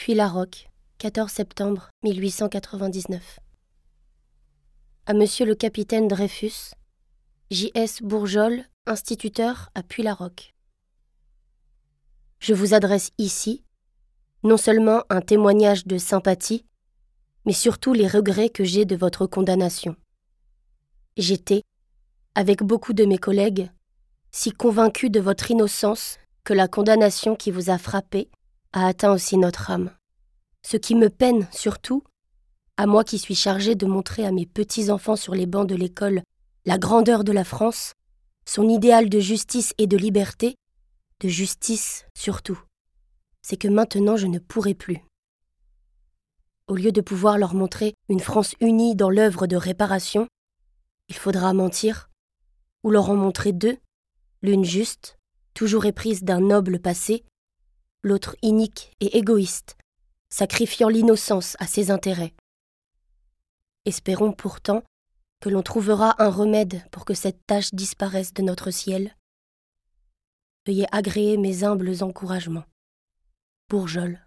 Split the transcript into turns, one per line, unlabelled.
Puis la Roque, 14 septembre 1899. À Monsieur le capitaine Dreyfus, J.S. Bourgeol, instituteur à Puy-la-Roque. Je vous adresse ici non seulement un témoignage de sympathie, mais surtout les regrets que j'ai de votre condamnation. J'étais, avec beaucoup de mes collègues, si convaincu de votre innocence que la condamnation qui vous a frappé a atteint aussi notre âme. Ce qui me peine surtout, à moi qui suis chargé de montrer à mes petits-enfants sur les bancs de l'école la grandeur de la France, son idéal de justice et de liberté, de justice surtout, c'est que maintenant je ne pourrai plus. Au lieu de pouvoir leur montrer une France unie dans l'œuvre de réparation, il faudra mentir, ou leur en montrer deux, l'une juste, toujours éprise d'un noble passé, l'autre inique et égoïste, sacrifiant l'innocence à ses intérêts. Espérons pourtant que l'on trouvera un remède pour que cette tâche disparaisse de notre ciel. Veuillez agréer mes humbles encouragements. Bourgeol.